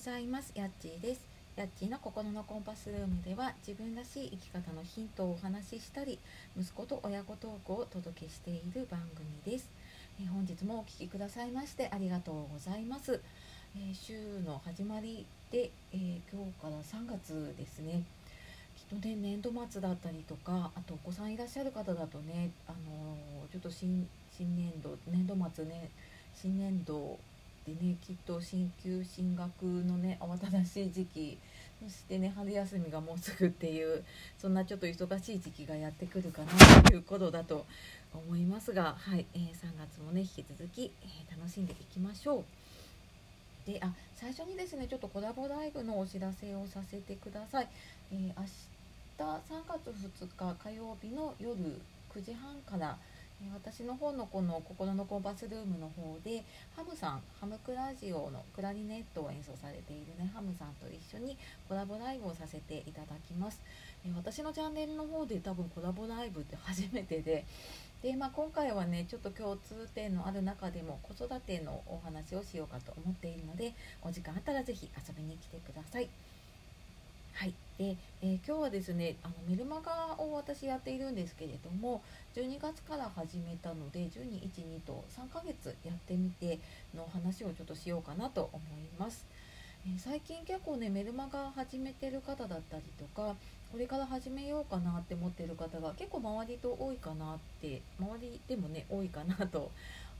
ざいます。やっちーです。やっちーの心のコンパスルームでは自分らしい生き方のヒントをお話ししたり息子と親子トークをお届けしている番組です、え本日もお聞きくださいましてありがとうございます、え週の始まりで、えー今日から3月ですね。きっとね年度末だったりとかあとお子さんいらっしゃる方だとねあのーちょっと新年度年度末ね新年度でねきっと進級進学のね慌ただしい時期そしてね春休みがもうすぐっていうそんなちょっと忙しい時期がやってくるかなということだと思いますが、はいえー3月もね引き続き、えー楽しんでいきましょう。であ最初にですねちょっとコラボライブのお知らせをさせてください。えー明日3月2日火曜日の夜9時半から私の方のこの心のコンパスルームの方でハムさんハムクラジオのクラリネットを演奏されているねハムさんと一緒にコラボライブをさせていただきます、私のチャンネルの方で多分コラボライブって初めてでで、まあ、今回はねちょっと共通点のある中でも子育てのお話をしようかと思っているのでお時間あったらぜひ遊びに来てください。はい、で、えー今日はですねあのメルマガを私やっているんですけれども12月から始めたので1212と3ヶ月やってみての話をちょっとしようかなと思います、えー最近結構ねメルマガ始めてる方だったりとかこれから始めようかなって思ってる方が結構周りと多いかなって周りでもね多いかなと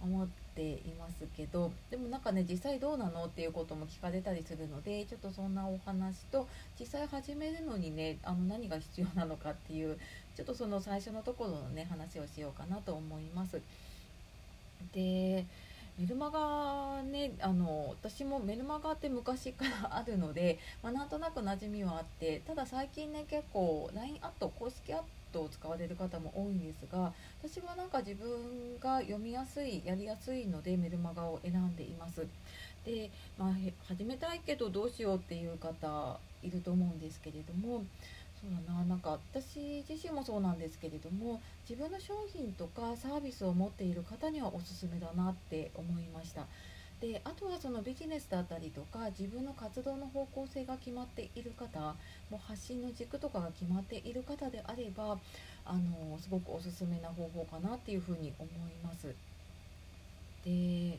思っていますけどでもなんかね実際どうなのっていうことも聞かれたりするのでちょっとそんなお話と実際始めるのにねあの何が必要なのかっていうちょっとその最初のところのね話をしようかなと思います。でメルマガねあの私もメルマガって昔からあるので、まあ、なんとなく馴染みはあってただ最近ね結構 LINE アット公式アットを使われる方も多いんですが私はなんか自分が読みやすいやりやすいのでメルマガを選んでいます。で、まあ、始めたいけどどうしようっていう方いると思うんですけれどもそうだな。なんか私自身もそうなんですけれども自分の商品とかサービスを持っている方にはおすすめだなって思いました。であとはそのビジネスだったりとか自分の活動の方向性が決まっている方もう発信の軸とかが決まっている方であればあのすごくおすすめな方法かなっていうふうに思います。で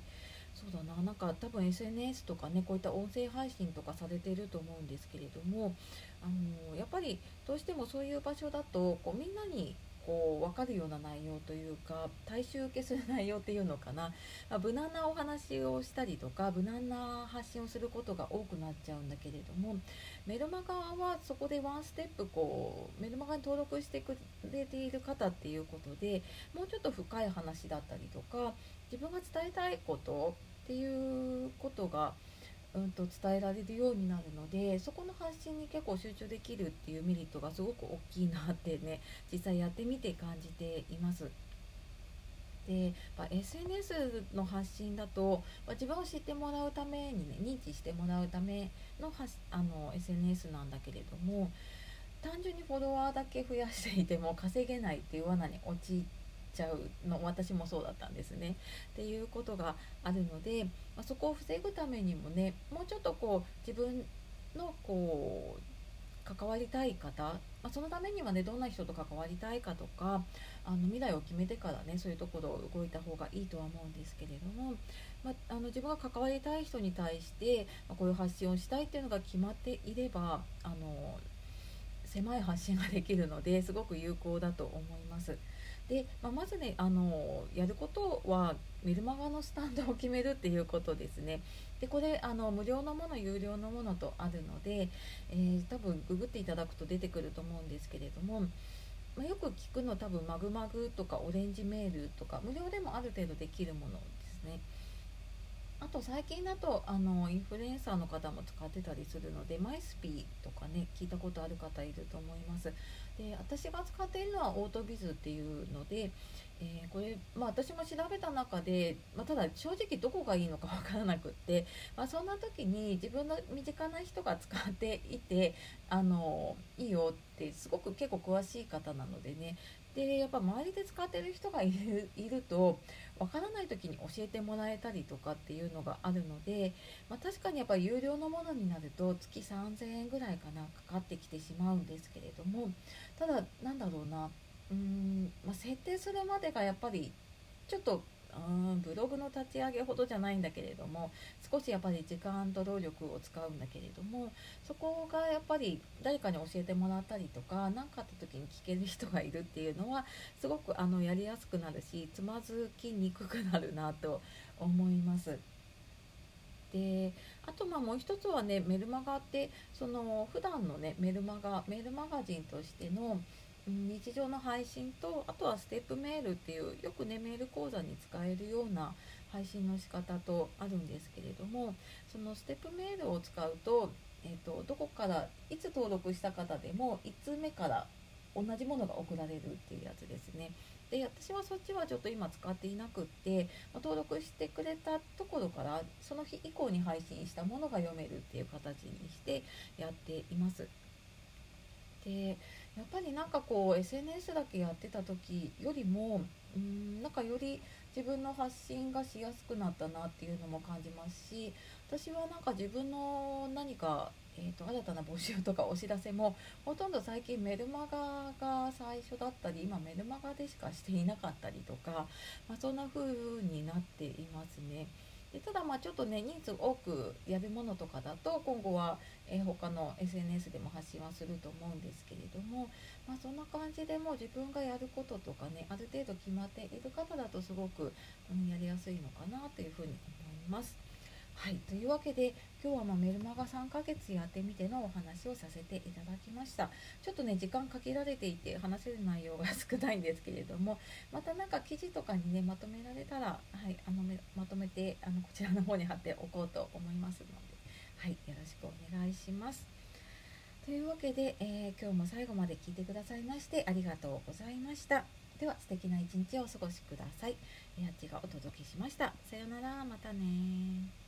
そうだななんか多分 SNS とかねこういった音声配信とかされてると思うんですけれどもあのやっぱりどうしてもそういう場所だとこうみんなにこう分かるような内容というか大衆受けする内容っていうのかな、まあ無難なお話をしたりとか無難な発信をすることが多くなっちゃうんだけれどもメルマガはそこでワンステップこうメルマガに登録してくれている方っていうことでもうちょっと深い話だったりとか自分が伝えたいことっていうことが、うん、と伝えられるようになるのでそこの発信に結構集中できるっていうメリットがすごく大きいなってね 実際やってみて感じています。で、まあ SNS の発信だと、まあ自分を知ってもらうためにね認知してもらうための発あの SNS なんだけれども単純にフォロワーだけ増やしていても稼げないっていう罠に陥っちゃうの私もそうだったんですね。っていうことがあるので、まあ、そこを防ぐためにもねもうちょっとこう自分のこう関わりたい方、まあ、そのためにはねどんな人と関わりたいかとかあの未来を決めてからねそういうところを動いた方がいいとは思うんですけれども、まあ、あの自分が関わりたい人に対して、まあこういう発信をしたいっていうのが決まっていればあの狭い発信ができるのですごく有効だと思います。で、まあ、まずねあのやることはメルマガのスタンドを決めるっていうことですね。でこれあの無料のもの有料のものとあるので、えー多分ググっていただくと出てくると思うんですけれども、まあ、よく聞くの多分マグマグとかオレンジメールとか無料でもある程度できるものですね。あと最近だとあのインフルエンサーの方も使ってたりするのでマイスピーとかね聞いたことある方いると思います。で私が使っているのはオートビズっていうので、えー、これ、まあ、私も調べた中で、まあ、ただ正直どこがいいのか分からなくって、まあ、そんな時に自分の身近な人が使っていてあのいいよってすごく結構詳しい方なのでねでやっぱ周りで使ってる人がいるいるとわからない時に教えてもらえたりとかっていうのがあるので、まあ、確かにやっぱ有料のものになると月3000円ぐらいかなかかってきてしまうんですけれどもただなんだろうなうーん、まあ、設定するまでがやっぱりちょっとうんブログの立ち上げほどじゃないんだけれども少しやっぱり時間と労力を使うんだけれどもそこがやっぱり誰かに教えてもらったりとか何かあった時に聞ける人がいるっていうのはすごくあのやりやすくなるしつまずきにくくなるなと思います。であとまあもう一つはねメルマガってその普段のねメルマガメールマガジンとしての日常の配信とあとはステップメールっていうよくねメール講座に使えるような配信の仕方とあるんですけれどもそのステップメールを使うと,、えーと、どこからいつ登録した方でも1通目から同じものが送られるっていうやつですね。で私はそっちはちょっと今使っていなくって、ま登録してくれたところからその日以降に配信したものが読めるっていう形にしてやっています。でやっぱりなんかこう SNS だけやってた時よりもうんなんかより自分の発信がしやすくなったなっていうのも感じますし私はなんか自分の何か、えーと、新たな募集とかお知らせもほとんど最近メルマガが最初だったり今メルマガでしかしていなかったりとか、まあ、そんな風になっていますね。でただまあちょっとね人数多くやるものとかだと今後は、えー、他の SNS でも発信はすると思うんですけれども、まあ、そんな感じでもう自分がやることとかねある程度決まっている方だとすごく、うん、やりやすいのかなというふうに思います。はい、というわけで今日はまメルマガ3ヶ月やってみてのお話をさせていただきました。ちょっとね時間限られていて話せる内容が少ないんですけれどもまた何か記事とかにねまとめられたら、はい、あのまとめてあのこちらの方に貼っておこうと思いますので、はい、よろしくお願いします。というわけで、えー、今日も最後まで聞いてくださいましてありがとうございました。では素敵な一日をお過ごしください。やっちがお届けしました。さようなら、またね